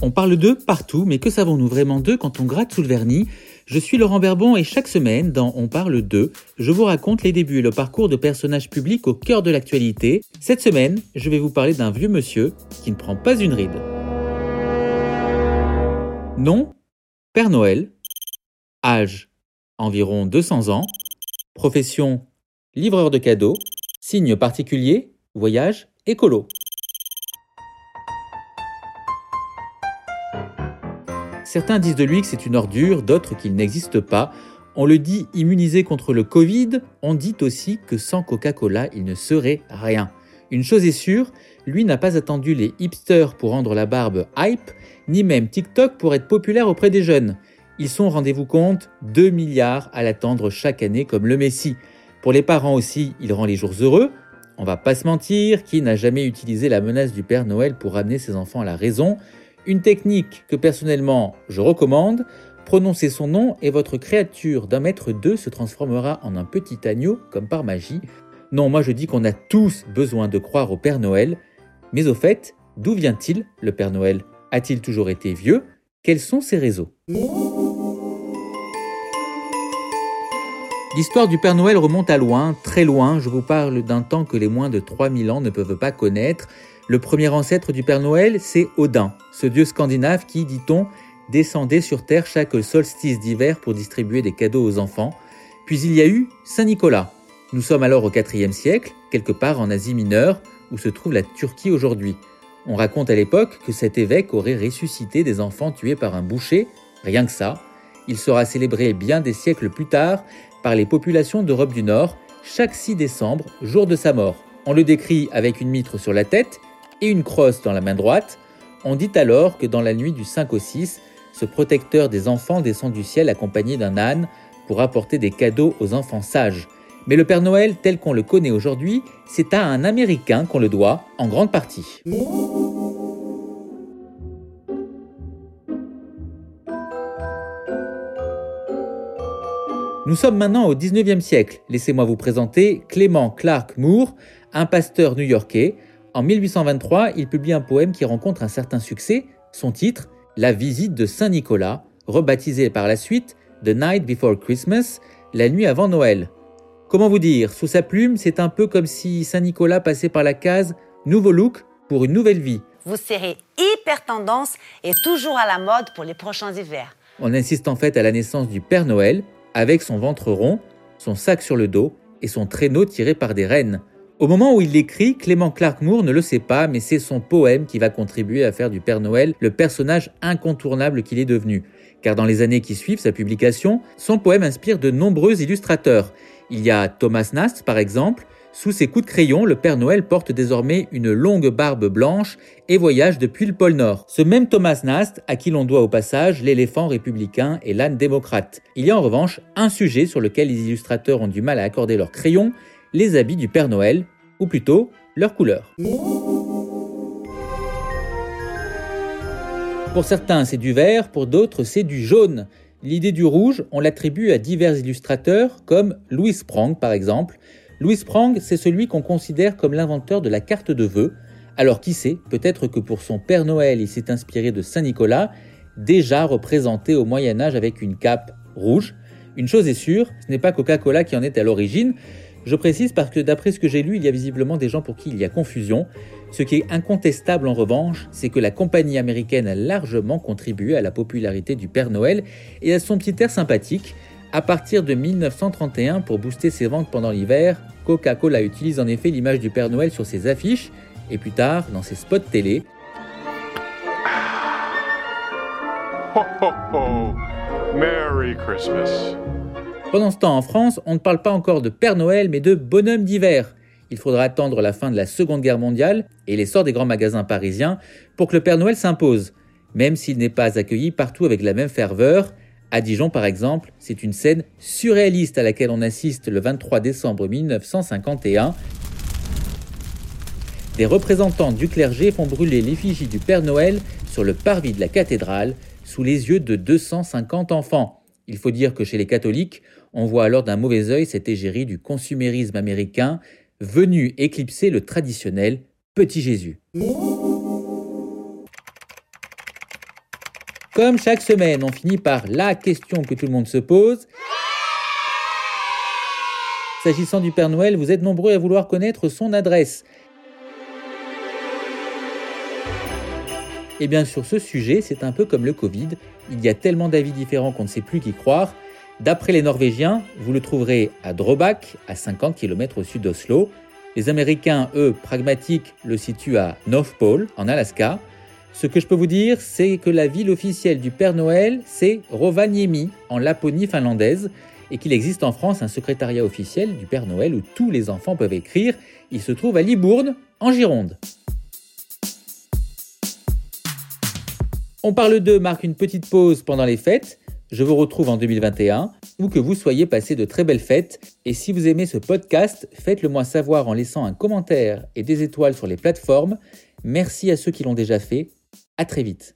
On parle d'eux partout, mais que savons-nous vraiment d'eux quand on gratte sous le vernis? Je suis Laurent Berbon et chaque semaine, dans On parle d'eux, je vous raconte les débuts et le parcours de personnages publics au cœur de l'actualité. Cette semaine, je vais vous parler d'un vieux monsieur qui ne prend pas une ride. Nom Père Noël. Âge environ 200 ans. Profession livreur de cadeaux. Signe particulier voyage écolo. Certains disent de lui que c'est une ordure, d'autres qu'il n'existe pas. On le dit immunisé contre le Covid, on dit aussi que sans Coca-Cola, il ne serait rien. Une chose est sûre, lui n'a pas attendu les hipsters pour rendre la barbe hype, ni même TikTok pour être populaire auprès des jeunes. Ils sont, rendez-vous compte, 2 milliards à l'attendre chaque année comme le Messie. Pour les parents aussi, il rend les jours heureux. On va pas se mentir, qui n'a jamais utilisé la menace du Père Noël pour ramener ses enfants à la raison? Une technique que personnellement je recommande, prononcez son nom et votre créature d'un mètre deux se transformera en un petit agneau comme par magie. Non, moi je dis qu'on a tous besoin de croire au Père Noël, mais au fait, d'où vient-il le Père Noël? A-t-il toujours été vieux? Quels sont ses réseaux? L'histoire du Père Noël remonte à loin, très loin, je vous parle d'un temps que les moins de 3000 ans ne peuvent pas connaître. Le premier ancêtre du Père Noël, c'est Odin, ce dieu scandinave qui, dit-on, descendait sur Terre chaque solstice d'hiver pour distribuer des cadeaux aux enfants. Puis il y a eu Saint Nicolas. Nous sommes alors au IVe siècle, quelque part en Asie mineure, où se trouve la Turquie aujourd'hui. On raconte à l'époque que cet évêque aurait ressuscité des enfants tués par un boucher, rien que ça. Il sera célébré bien des siècles plus tard par les populations d'Europe du Nord, chaque 6 décembre, jour de sa mort. On le décrit avec une mitre sur la tête et une crosse dans la main droite, on dit alors que dans la nuit du 5 au 6, ce protecteur des enfants descend du ciel accompagné d'un âne pour apporter des cadeaux aux enfants sages. Mais le Père Noël tel qu'on le connaît aujourd'hui, c'est à un Américain qu'on le doit, en grande partie. Nous sommes maintenant au 19e siècle. Laissez-moi vous présenter Clément Clark Moore, un pasteur new-yorkais, en 1823, il publie un poème qui rencontre un certain succès. Son titre, La visite de Saint Nicolas, rebaptisé par la suite The Night Before Christmas, la nuit avant Noël. Comment vous dire, sous sa plume, c'est un peu comme si Saint Nicolas passait par la case Nouveau look pour une nouvelle vie. Vous serez hyper tendance et toujours à la mode pour les prochains hivers. On insiste en fait à la naissance du Père Noël, avec son ventre rond, son sac sur le dos et son traîneau tiré par des rennes. Au moment où il l'écrit, Clément Clark Moore ne le sait pas, mais c'est son poème qui va contribuer à faire du Père Noël le personnage incontournable qu'il est devenu. Car dans les années qui suivent sa publication, son poème inspire de nombreux illustrateurs. Il y a Thomas Nast par exemple. Sous ses coups de crayon, le Père Noël porte désormais une longue barbe blanche et voyage depuis le pôle Nord. Ce même Thomas Nast, à qui l'on doit au passage l'éléphant républicain et l'âne démocrate. Il y a en revanche un sujet sur lequel les illustrateurs ont du mal à accorder leur crayon, les habits du Père Noël, ou plutôt leur couleur. Pour certains, c'est du vert, pour d'autres, c'est du jaune. L'idée du rouge, on l'attribue à divers illustrateurs, comme Louis Sprang par exemple. Louis Sprang, c'est celui qu'on considère comme l'inventeur de la carte de vœux. Alors qui sait, peut-être que pour son Père Noël, il s'est inspiré de Saint Nicolas, déjà représenté au Moyen Âge avec une cape rouge. Une chose est sûre, ce n'est pas Coca-Cola qui en est à l'origine, je précise parce que d'après ce que j'ai lu, il y a visiblement des gens pour qui il y a confusion. Ce qui est incontestable en revanche, c'est que la compagnie américaine a largement contribué à la popularité du Père Noël et à son petit air sympathique. À partir de 1931, pour booster ses ventes pendant l'hiver, Coca-Cola utilise en effet l'image du Père Noël sur ses affiches et plus tard dans ses spots télé. Merry Christmas. Pendant ce temps, en France, on ne parle pas encore de Père Noël, mais de bonhomme d'hiver. Il faudra attendre la fin de la Seconde Guerre mondiale et l'essor des grands magasins parisiens pour que le Père Noël s'impose, même s'il n'est pas accueilli partout avec la même ferveur. À Dijon, par exemple, c'est une scène surréaliste à laquelle on assiste le 23 décembre 1951. Des représentants du clergé font brûler l'effigie du Père Noël sur le parvis de la cathédrale sous les yeux de 250 enfants. Il faut dire que chez les catholiques, on voit alors d'un mauvais œil cette égérie du consumérisme américain venu éclipser le traditionnel Petit Jésus. Comme chaque semaine, on finit par la question que tout le monde se pose. S'agissant du Père Noël, vous êtes nombreux à vouloir connaître son adresse. Et bien sur ce sujet, c'est un peu comme le Covid. Il y a tellement d'avis différents qu'on ne sait plus qui croire. D'après les Norvégiens, vous le trouverez à Drobak, à 50 km au sud d'Oslo. Les Américains, eux, pragmatiques, le situent à North Pole, en Alaska. Ce que je peux vous dire, c'est que la ville officielle du Père Noël, c'est Rovaniemi, en Laponie finlandaise, et qu'il existe en France un secrétariat officiel du Père Noël où tous les enfants peuvent écrire. Il se trouve à Libourne, en Gironde. On parle d'eux marque une petite pause pendant les fêtes. Je vous retrouve en 2021, ou que vous soyez passé de très belles fêtes. Et si vous aimez ce podcast, faites-le moi savoir en laissant un commentaire et des étoiles sur les plateformes. Merci à ceux qui l'ont déjà fait. À très vite.